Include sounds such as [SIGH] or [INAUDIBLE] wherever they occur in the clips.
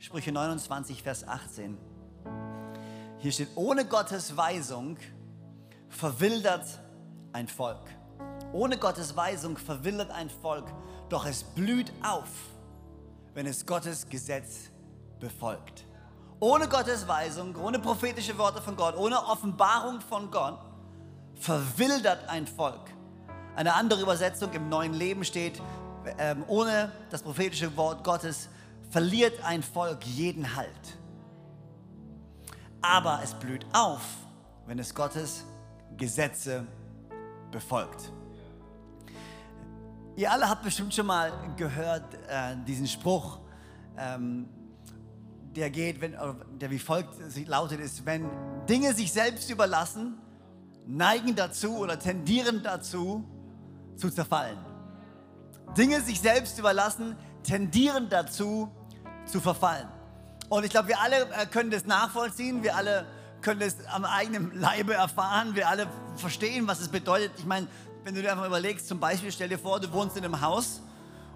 Sprüche 29, Vers 18. Hier steht, ohne Gottes Weisung verwildert ein Volk. Ohne Gottes Weisung verwildert ein Volk, doch es blüht auf, wenn es Gottes Gesetz befolgt. Ohne Gottes Weisung, ohne prophetische Worte von Gott, ohne Offenbarung von Gott, verwildert ein Volk. Eine andere Übersetzung im neuen Leben steht, ähm, ohne das prophetische Wort Gottes verliert ein Volk jeden Halt. Aber es blüht auf, wenn es Gottes Gesetze befolgt. Ihr alle habt bestimmt schon mal gehört äh, diesen Spruch, ähm, der geht, wenn, der wie folgt lautet ist, wenn Dinge sich selbst überlassen, neigen dazu oder tendieren dazu zu zerfallen. Dinge sich selbst überlassen, tendieren dazu zu verfallen. Und ich glaube, wir alle äh, können das nachvollziehen, wir alle können das am eigenen Leibe erfahren, wir alle verstehen, was es bedeutet. Ich meine, wenn du dir einfach überlegst, zum Beispiel stell dir vor, du wohnst in einem Haus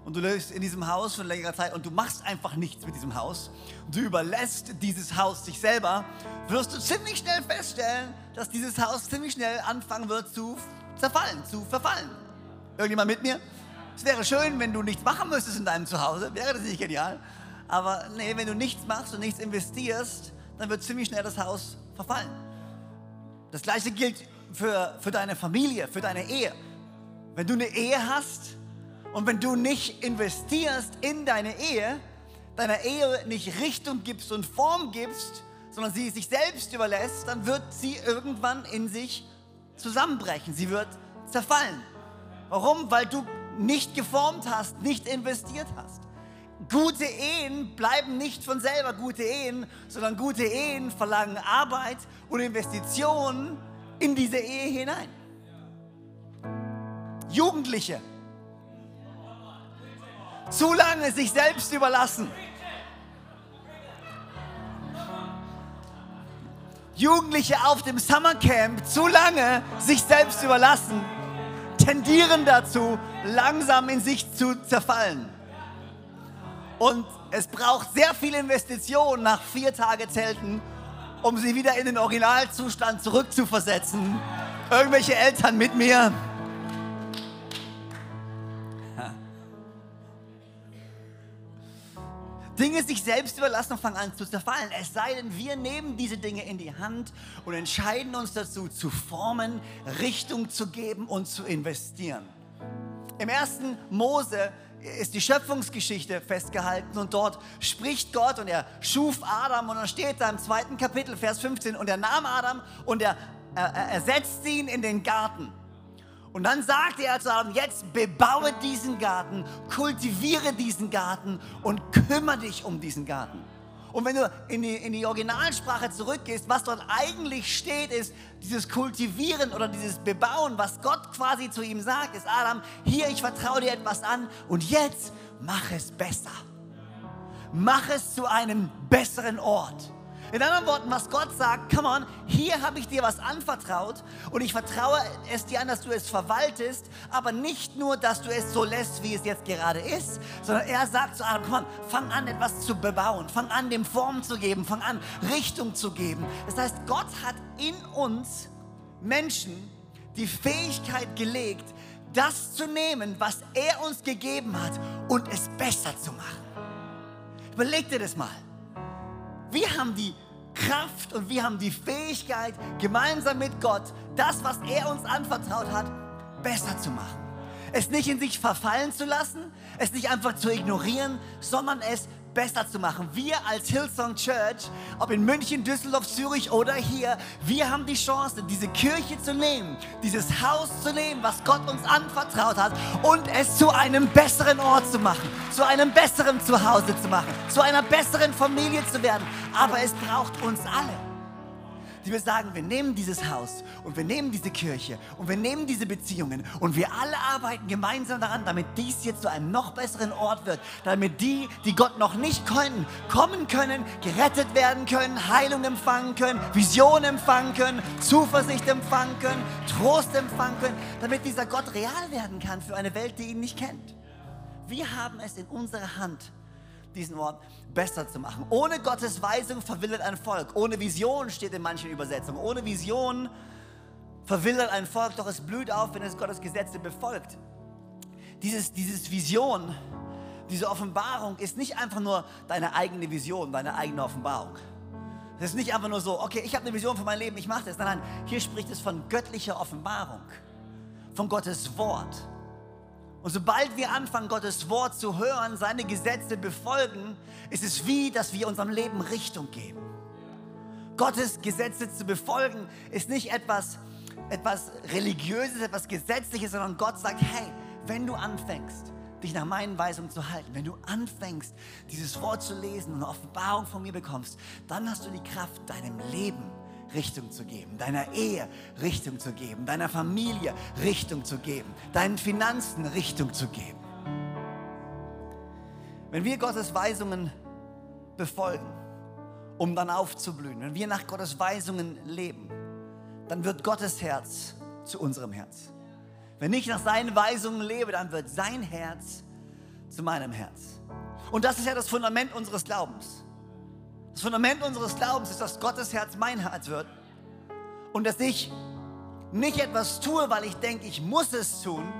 und du lebst in diesem Haus schon längerer Zeit und du machst einfach nichts mit diesem Haus, du überlässt dieses Haus sich selber, wirst du ziemlich schnell feststellen, dass dieses Haus ziemlich schnell anfangen wird zu zerfallen, zu verfallen. Irgendjemand mit mir? Es wäre schön, wenn du nichts machen müsstest in deinem Zuhause. Wäre das nicht genial? Aber nee, wenn du nichts machst und nichts investierst, dann wird ziemlich schnell das Haus verfallen. Das gleiche gilt für, für deine Familie, für deine Ehe. Wenn du eine Ehe hast und wenn du nicht investierst in deine Ehe, deiner Ehe nicht Richtung gibst und Form gibst, sondern sie sich selbst überlässt, dann wird sie irgendwann in sich zusammenbrechen. Sie wird zerfallen. Warum? Weil du nicht geformt hast, nicht investiert hast. Gute Ehen bleiben nicht von selber gute Ehen, sondern gute Ehen verlangen Arbeit und Investitionen in diese Ehe hinein. Jugendliche, zu lange sich selbst überlassen. Jugendliche auf dem Summercamp zu lange sich selbst überlassen, tendieren dazu, langsam in sich zu zerfallen. Und es braucht sehr viel Investition nach vier Tage Zelten, um sie wieder in den Originalzustand zurückzuversetzen. Irgendwelche Eltern mit mir. Dinge sich selbst überlassen und fangen an zu zerfallen. Es sei denn, wir nehmen diese Dinge in die Hand und entscheiden uns dazu, zu formen, Richtung zu geben und zu investieren. Im ersten Mose ist die Schöpfungsgeschichte festgehalten und dort spricht Gott und er schuf Adam und dann steht da im zweiten Kapitel, Vers 15, und er nahm Adam und er, er, er setzt ihn in den Garten. Und dann sagte er zu Adam, jetzt bebaue diesen Garten, kultiviere diesen Garten und kümmere dich um diesen Garten. Und wenn du in die, in die Originalsprache zurückgehst, was dort eigentlich steht, ist dieses Kultivieren oder dieses Bebauen, was Gott quasi zu ihm sagt, ist Adam, hier, ich vertraue dir etwas an und jetzt mach es besser. Mach es zu einem besseren Ort. In anderen Worten, was Gott sagt, come on, hier habe ich dir was anvertraut und ich vertraue es dir an, dass du es verwaltest, aber nicht nur, dass du es so lässt, wie es jetzt gerade ist, sondern er sagt zu Adam, come on, fang an, etwas zu bebauen, fang an, dem Form zu geben, fang an, Richtung zu geben. Das heißt, Gott hat in uns Menschen die Fähigkeit gelegt, das zu nehmen, was er uns gegeben hat und es besser zu machen. Überleg dir das mal. Wir haben die Kraft und wir haben die Fähigkeit, gemeinsam mit Gott das, was er uns anvertraut hat, besser zu machen. Es nicht in sich verfallen zu lassen, es nicht einfach zu ignorieren, sondern es besser zu machen. Wir als Hillsong Church, ob in München, Düsseldorf, Zürich oder hier, wir haben die Chance, diese Kirche zu nehmen, dieses Haus zu nehmen, was Gott uns anvertraut hat und es zu einem besseren Ort zu machen, zu einem besseren Zuhause zu machen, zu einer besseren Familie zu werden. Aber es braucht uns alle die wir sagen, wir nehmen dieses Haus und wir nehmen diese Kirche und wir nehmen diese Beziehungen und wir alle arbeiten gemeinsam daran, damit dies jetzt zu einem noch besseren Ort wird, damit die, die Gott noch nicht können, kommen können, gerettet werden können, Heilung empfangen können, Vision empfangen können, Zuversicht empfangen können, Trost empfangen können, damit dieser Gott real werden kann für eine Welt, die ihn nicht kennt. Wir haben es in unserer Hand, diesen Ort besser zu machen. Ohne Gottes Weisung verwildert ein Volk. Ohne Vision steht in manchen Übersetzungen. Ohne Vision verwildert ein Volk, doch es blüht auf, wenn es Gottes Gesetze befolgt. Dieses, dieses Vision, diese Offenbarung ist nicht einfach nur deine eigene Vision, deine eigene Offenbarung. Es ist nicht einfach nur so, okay, ich habe eine Vision für mein Leben, ich mache das. Nein, nein, hier spricht es von göttlicher Offenbarung, von Gottes Wort. Und sobald wir anfangen, Gottes Wort zu hören, seine Gesetze befolgen, ist es wie, dass wir unserem Leben Richtung geben. Gottes Gesetze zu befolgen ist nicht etwas, etwas Religiöses, etwas Gesetzliches, sondern Gott sagt, hey, wenn du anfängst, dich nach meinen Weisungen zu halten, wenn du anfängst, dieses Wort zu lesen und eine Offenbarung von mir bekommst, dann hast du die Kraft, deinem Leben Richtung zu geben, deiner Ehe Richtung zu geben, deiner Familie Richtung zu geben, deinen Finanzen Richtung zu geben. Wenn wir Gottes Weisungen befolgen, um dann aufzublühen, wenn wir nach Gottes Weisungen leben, dann wird Gottes Herz zu unserem Herz. Wenn ich nach seinen Weisungen lebe, dann wird sein Herz zu meinem Herz. Und das ist ja das Fundament unseres Glaubens. Das Fundament unseres Glaubens ist, dass Gottes Herz mein Herz wird und dass ich nicht etwas tue, weil ich denke, ich muss es tun,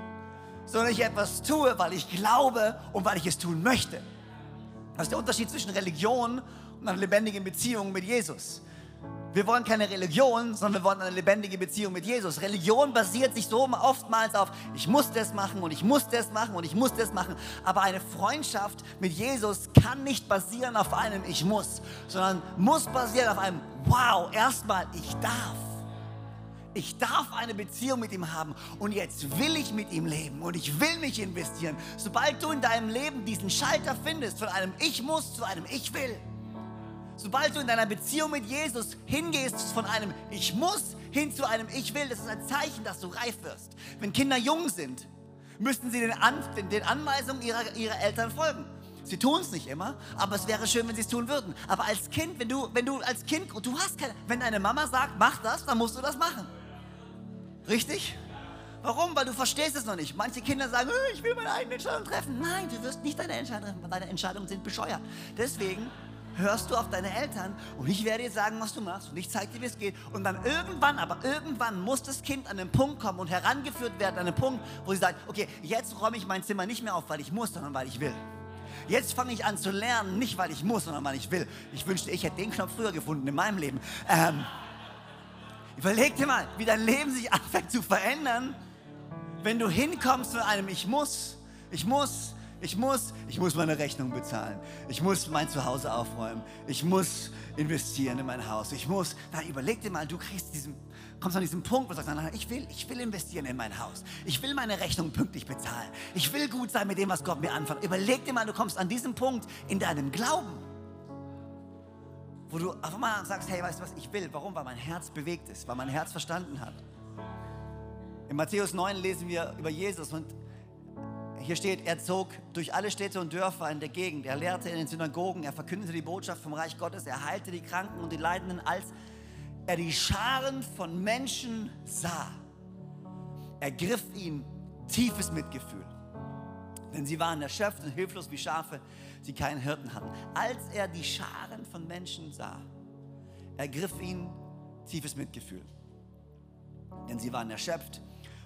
sondern ich etwas tue, weil ich glaube und weil ich es tun möchte. Das ist der Unterschied zwischen Religion und einer lebendigen Beziehung mit Jesus. Wir wollen keine Religion, sondern wir wollen eine lebendige Beziehung mit Jesus. Religion basiert sich so oftmals auf, ich muss das machen und ich muss das machen und ich muss das machen. Aber eine Freundschaft mit Jesus kann nicht basieren auf einem Ich muss, sondern muss basieren auf einem Wow, erstmal ich darf. Ich darf eine Beziehung mit ihm haben und jetzt will ich mit ihm leben und ich will mich investieren. Sobald du in deinem Leben diesen Schalter findest von einem Ich muss zu einem Ich will, Sobald du in deiner Beziehung mit Jesus hingehst von einem Ich muss hin zu einem Ich will, das ist ein Zeichen, dass du reif wirst. Wenn Kinder jung sind, müssten sie den, An den Anweisungen ihrer, ihrer Eltern folgen. Sie tun es nicht immer, aber es wäre schön, wenn sie es tun würden. Aber als Kind, wenn du, wenn du als Kind, du hast keine, wenn deine Mama sagt, mach das, dann musst du das machen. Richtig? Warum? Weil du verstehst es noch nicht. Manche Kinder sagen, ich will meine eigene Entscheidung treffen. Nein, du wirst nicht deine Entscheidung treffen, weil deine Entscheidungen sind bescheuert. Deswegen hörst du auf deine Eltern und ich werde dir sagen, was du machst und ich zeige dir, wie es geht. Und dann irgendwann, aber irgendwann muss das Kind an den Punkt kommen und herangeführt werden, an den Punkt, wo sie sagt, okay, jetzt räume ich mein Zimmer nicht mehr auf, weil ich muss, sondern weil ich will. Jetzt fange ich an zu lernen, nicht weil ich muss, sondern weil ich will. Ich wünschte, ich hätte den Knopf früher gefunden in meinem Leben. Ähm, überleg dir mal, wie dein Leben sich anfängt zu verändern, wenn du hinkommst zu einem Ich muss, ich muss, ich muss, ich muss meine Rechnung bezahlen. Ich muss mein Zuhause aufräumen. Ich muss investieren in mein Haus. Ich muss, na, überleg dir mal, du kriegst diesen, kommst an diesen Punkt, wo du sagst, ich will, ich will investieren in mein Haus. Ich will meine Rechnung pünktlich bezahlen. Ich will gut sein mit dem, was Gott mir anfängt. Überleg dir mal, du kommst an diesen Punkt in deinem Glauben, wo du auf einmal sagst, hey, weißt du was, ich will. Warum? Weil mein Herz bewegt ist, weil mein Herz verstanden hat. In Matthäus 9 lesen wir über Jesus und hier steht, er zog durch alle Städte und Dörfer in der Gegend. Er lehrte in den Synagogen, er verkündete die Botschaft vom Reich Gottes, er heilte die Kranken und die Leidenden, als er die Scharen von Menschen sah. Ergriff ihn tiefes Mitgefühl. Denn sie waren erschöpft und hilflos wie Schafe, die keinen Hirten hatten. Als er die Scharen von Menschen sah, ergriff ihn tiefes Mitgefühl. Denn sie waren erschöpft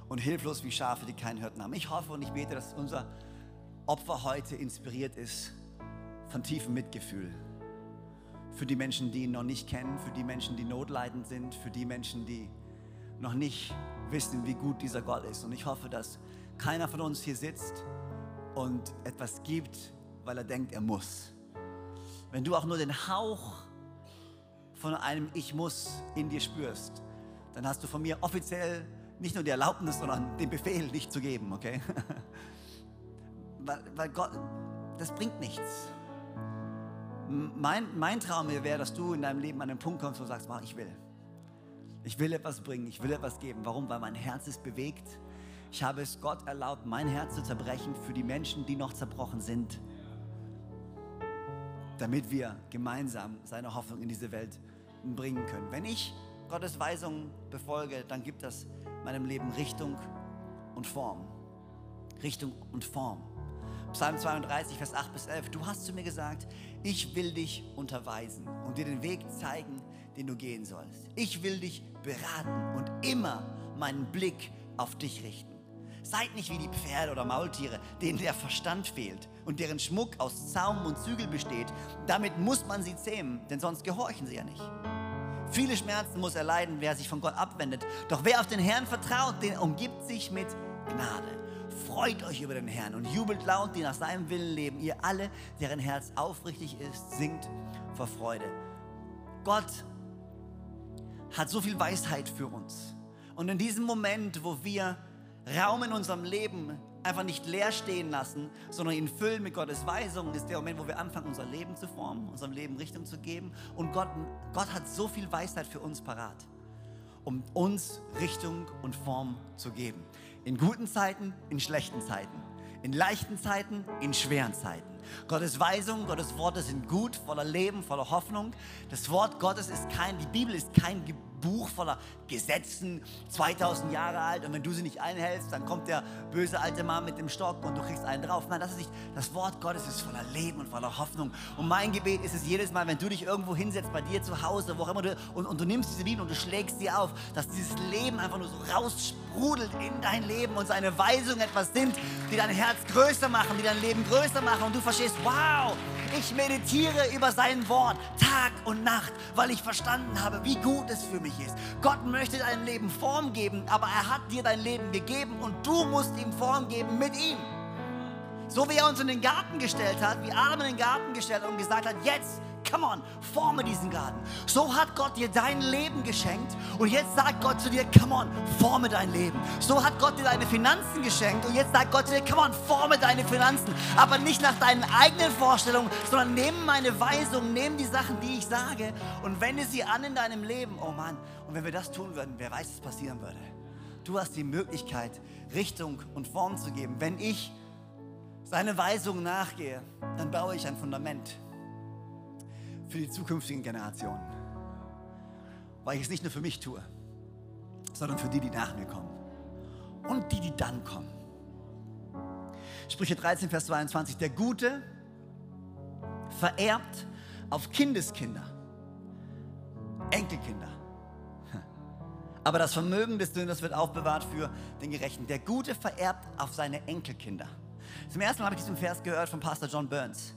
und hilflos wie Schafe, die keinen Hirten haben. Ich hoffe und ich bete, dass unser Opfer heute inspiriert ist von tiefem Mitgefühl. Für die Menschen, die ihn noch nicht kennen, für die Menschen, die notleidend sind, für die Menschen, die noch nicht wissen, wie gut dieser Gott ist. Und ich hoffe, dass keiner von uns hier sitzt und etwas gibt, weil er denkt, er muss. Wenn du auch nur den Hauch von einem Ich muss in dir spürst, dann hast du von mir offiziell nicht nur die Erlaubnis, sondern den Befehl nicht zu geben, okay? [LAUGHS] weil, weil Gott, das bringt nichts. Mein, mein Traum wäre, dass du in deinem Leben an den Punkt kommst, wo du sagst, wow, ich will. Ich will etwas bringen, ich will etwas geben. Warum? Weil mein Herz ist bewegt. Ich habe es Gott erlaubt, mein Herz zu zerbrechen für die Menschen, die noch zerbrochen sind. Damit wir gemeinsam seine Hoffnung in diese Welt bringen können. Wenn ich Gottes Weisungen befolge, dann gibt das meinem Leben Richtung und Form. Richtung und Form. Psalm 32, Vers 8 bis 11. Du hast zu mir gesagt, ich will dich unterweisen und dir den Weg zeigen, den du gehen sollst. Ich will dich beraten und immer meinen Blick auf dich richten. Seid nicht wie die Pferde oder Maultiere, denen der Verstand fehlt und deren Schmuck aus Zaum und Zügel besteht. Damit muss man sie zähmen, denn sonst gehorchen sie ja nicht. Viele Schmerzen muss er leiden, wer sich von Gott abwendet. Doch wer auf den Herrn vertraut, den umgibt sich mit Gnade. Freut euch über den Herrn und jubelt laut, die nach seinem Willen leben. Ihr alle, deren Herz aufrichtig ist, singt vor Freude. Gott hat so viel Weisheit für uns. Und in diesem Moment, wo wir Raum in unserem Leben einfach nicht leer stehen lassen, sondern ihn füllen mit Gottes Weisungen, ist der Moment, wo wir anfangen, unser Leben zu formen, unserem Leben Richtung zu geben. Und Gott, Gott hat so viel Weisheit für uns parat, um uns Richtung und Form zu geben. In guten Zeiten, in schlechten Zeiten. In leichten Zeiten, in schweren Zeiten. Gottes Weisungen, Gottes Worte sind gut, voller Leben, voller Hoffnung. Das Wort Gottes ist kein, die Bibel ist kein Buch voller Gesetzen, 2000 Jahre alt und wenn du sie nicht einhältst, dann kommt der böse alte Mann mit dem Stock und du kriegst einen drauf. Nein, das ist nicht, das Wort Gottes ist voller Leben und voller Hoffnung. Und mein Gebet ist es jedes Mal, wenn du dich irgendwo hinsetzt, bei dir zu Hause, wo auch immer du, und, und du nimmst diese Bibel und du schlägst sie auf, dass dieses Leben einfach nur so raussprudelt in dein Leben und seine Weisungen etwas sind, die dein Herz größer machen, die dein Leben größer machen und du verstehst, wow, ich meditiere über sein Wort Tag und Nacht, weil ich verstanden habe, wie gut es für mich ist. Gott möchte deinem Leben Form geben, aber er hat dir dein Leben gegeben und du musst ihm Form geben mit ihm. So wie er uns in den Garten gestellt hat, wie Adam in den Garten gestellt hat und gesagt hat, jetzt Come on, forme diesen Garten. So hat Gott dir dein Leben geschenkt und jetzt sagt Gott zu dir, come on, forme dein Leben. So hat Gott dir deine Finanzen geschenkt und jetzt sagt Gott zu dir, come on, forme deine Finanzen. Aber nicht nach deinen eigenen Vorstellungen, sondern nimm meine Weisung, nimm die Sachen, die ich sage und wende sie an in deinem Leben. Oh Mann, und wenn wir das tun würden, wer weiß, was passieren würde. Du hast die Möglichkeit, Richtung und Form zu geben. Wenn ich seine Weisung nachgehe, dann baue ich ein Fundament für die zukünftigen Generationen. Weil ich es nicht nur für mich tue, sondern für die, die nach mir kommen. Und die, die dann kommen. Sprüche 13, Vers 22. Der Gute vererbt auf Kindeskinder, Enkelkinder. Aber das Vermögen des Sünders wird aufbewahrt für den Gerechten. Der Gute vererbt auf seine Enkelkinder. Zum ersten Mal habe ich diesen Vers gehört von Pastor John Burns.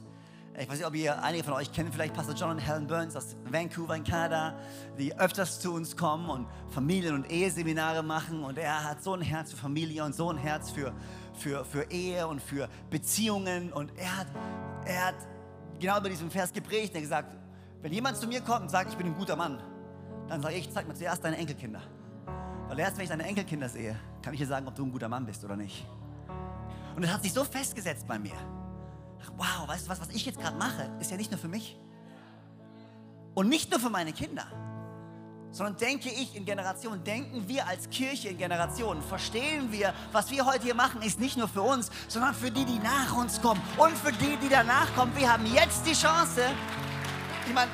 Ich weiß nicht, ob ihr einige von euch kennen, vielleicht Pastor John und Helen Burns aus Vancouver in Kanada, die öfters zu uns kommen und Familien- und Eheseminare machen. Und er hat so ein Herz für Familie und so ein Herz für, für, für Ehe und für Beziehungen. Und er hat, er hat genau über diesen Vers geprägt. Er hat gesagt, wenn jemand zu mir kommt und sagt, ich bin ein guter Mann, dann sage ich, zeig mir zuerst deine Enkelkinder. Weil erst, wenn ich deine Enkelkinder sehe, kann ich dir sagen, ob du ein guter Mann bist oder nicht. Und es hat sich so festgesetzt bei mir wow, weißt du was, was ich jetzt gerade mache, ist ja nicht nur für mich. Und nicht nur für meine Kinder, sondern denke ich in Generationen, denken wir als Kirche in Generationen, verstehen wir, was wir heute hier machen, ist nicht nur für uns, sondern für die, die nach uns kommen und für die, die danach kommen. Wir haben jetzt die Chance, ich meine,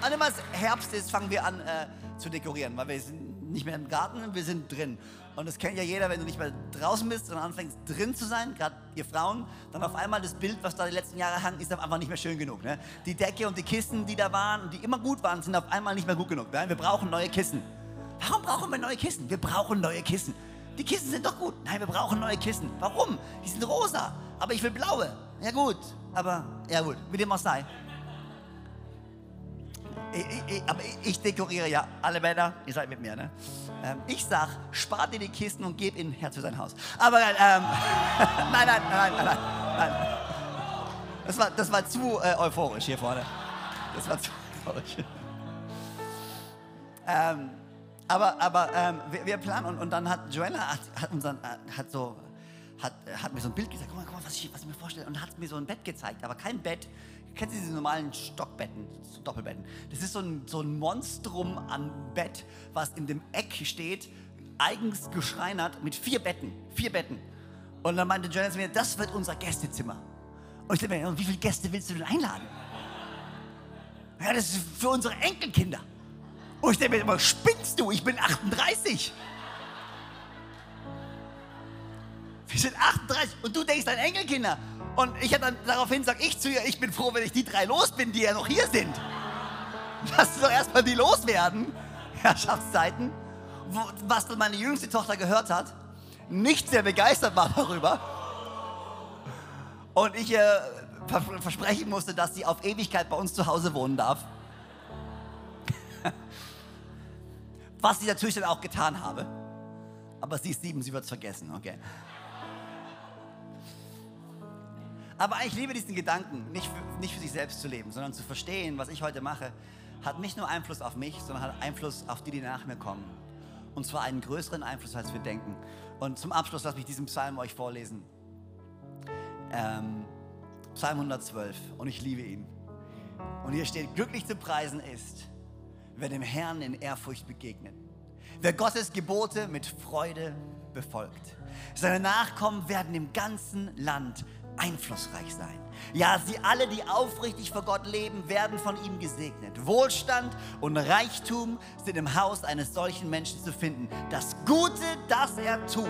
an immer Herbst ist, fangen wir an äh, zu dekorieren, weil wir sind nicht mehr im Garten, wir sind drin. Und das kennt ja jeder, wenn du nicht mehr draußen bist, sondern anfängst drin zu sein, gerade ihr Frauen, dann auf einmal das Bild, was da die letzten Jahre hang, ist einfach nicht mehr schön genug. Ne? Die Decke und die Kissen, die da waren und die immer gut waren, sind auf einmal nicht mehr gut genug. Ne? Wir brauchen neue Kissen. Warum brauchen wir neue Kissen? Wir brauchen neue Kissen. Die Kissen sind doch gut. Nein, wir brauchen neue Kissen. Warum? Die sind rosa, aber ich will blaue. Ja gut, aber ja gut, wie dem auch sei. Ich, ich, aber ich dekoriere ja alle Männer, ihr seid mit mir, ne? Ähm, ich sag, spart dir die Kisten und gib ihnen Herz für sein Haus. Aber ähm, [LAUGHS] nein, nein, nein, nein, nein, nein. Das war, das war zu äh, euphorisch hier vorne. Das war zu euphorisch. [LAUGHS] Ähm, aber aber ähm, wir, wir, planen und, und dann hat Joanna hat, hat, unseren, äh, hat so hat, hat mir so ein Bild gezeigt. Guck mal, guck mal was, ich, was ich mir vorstelle. Und hat mir so ein Bett gezeigt, aber kein Bett. Kennst du diese normalen Stockbetten, Doppelbetten? Das ist so ein, so ein Monstrum an Bett, was in dem Eck steht, eigens geschreinert mit vier Betten. Vier Betten. Und dann meinte Joanna zu mir, das wird unser Gästezimmer. Und ich dachte mir, wie viele Gäste willst du denn einladen? Ja, das ist für unsere Enkelkinder. Und ich denke mir immer, spinnst du? Ich bin 38. Wir sind 38 und du denkst an Enkelkinder. Und ich hätte dann daraufhin gesagt, ich zu ihr, ich bin froh, wenn ich die drei los bin, die ja noch hier sind. Lass doch erstmal die loswerden. Herrschaftszeiten. Was dann meine jüngste Tochter gehört hat, nicht sehr begeistert war darüber. Und ich äh, versprechen musste, dass sie auf Ewigkeit bei uns zu Hause wohnen darf. [LAUGHS] Was ich natürlich dann auch getan habe. Aber sie ist sieben, sie wird es vergessen, okay? Aber ich liebe diesen Gedanken, nicht für, nicht für sich selbst zu leben, sondern zu verstehen, was ich heute mache, hat nicht nur Einfluss auf mich, sondern hat Einfluss auf die, die nach mir kommen. Und zwar einen größeren Einfluss, als wir denken. Und zum Abschluss lasse mich diesen Psalm euch vorlesen. Ähm, Psalm 112. Und ich liebe ihn. Und hier steht, glücklich zu preisen ist, wer dem Herrn in Ehrfurcht begegnet. Wer Gottes Gebote mit Freude befolgt. Seine Nachkommen werden im ganzen Land einflussreich sein. Ja, sie alle, die aufrichtig vor Gott leben, werden von ihm gesegnet. Wohlstand und Reichtum sind im Haus eines solchen Menschen zu finden. Das Gute, das er tut,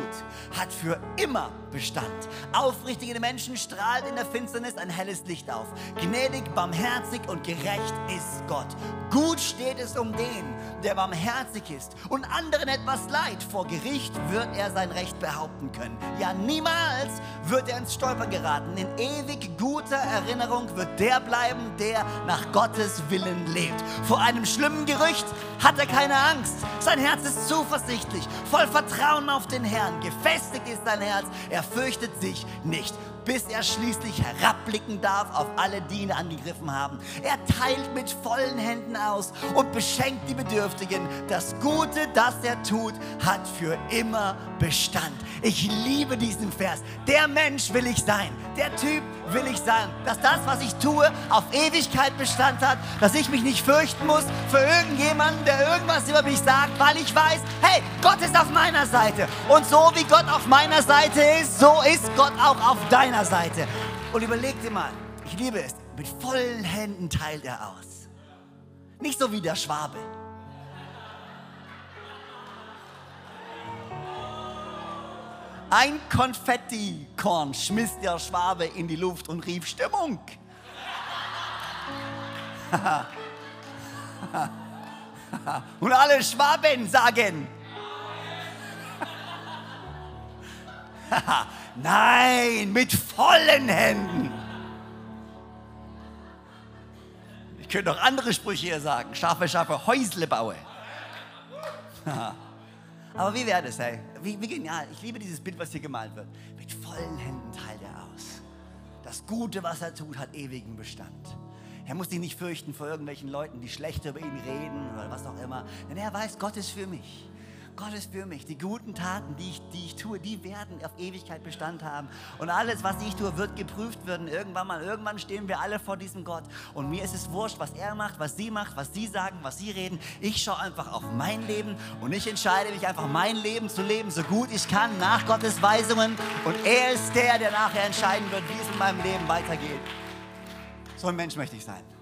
hat für immer Bestand. Aufrichtige Menschen strahlt in der Finsternis ein helles Licht auf. Gnädig, barmherzig und gerecht ist Gott. Gut steht es um den, der barmherzig ist und anderen etwas leid. Vor Gericht wird er sein Recht behaupten können. Ja, niemals wird er ins Stolpern geraten. In ewig gut guter Erinnerung wird der bleiben, der nach Gottes Willen lebt. Vor einem schlimmen Gerücht hat er keine Angst. Sein Herz ist zuversichtlich, voll Vertrauen auf den Herrn. Gefestigt ist sein Herz, er fürchtet sich nicht bis er schließlich herabblicken darf auf alle, die ihn angegriffen haben. Er teilt mit vollen Händen aus und beschenkt die Bedürftigen. Das Gute, das er tut, hat für immer Bestand. Ich liebe diesen Vers. Der Mensch will ich sein. Der Typ will ich sein. Dass das, was ich tue, auf Ewigkeit Bestand hat. Dass ich mich nicht fürchten muss für irgendjemanden, der irgendwas über mich sagt, weil ich weiß, hey, Gott ist auf meiner Seite. Und so wie Gott auf meiner Seite ist, so ist Gott auch auf deiner Seite. Und überleg dir mal, ich liebe es, mit vollen Händen teilt er aus. Nicht so wie der Schwabe. Ein Konfettikorn schmiss der Schwabe in die Luft und rief Stimmung. [LAUGHS] und alle Schwaben sagen, [LAUGHS] Nein, mit vollen Händen. Ich könnte auch andere Sprüche hier sagen. Scharfe, scharfe Häusle baue. [LAUGHS] Aber wie wäre das, ey? Wie, wie genial. Ich liebe dieses Bild, was hier gemalt wird. Mit vollen Händen teilt er aus. Das Gute, was er tut, hat ewigen Bestand. Er muss sich nicht fürchten vor irgendwelchen Leuten, die schlecht über ihn reden oder was auch immer. Denn er weiß, Gott ist für mich. Gott ist für mich. Die guten Taten, die ich, die ich tue, die werden auf Ewigkeit Bestand haben. Und alles, was ich tue, wird geprüft werden. Irgendwann mal, irgendwann stehen wir alle vor diesem Gott. Und mir ist es wurscht, was er macht, was sie macht, was sie sagen, was sie reden. Ich schaue einfach auf mein Leben und ich entscheide mich einfach, mein Leben zu leben, so gut ich kann, nach Gottes Weisungen. Und er ist der, der nachher entscheiden wird, wie es in meinem Leben weitergeht. So ein Mensch möchte ich sein.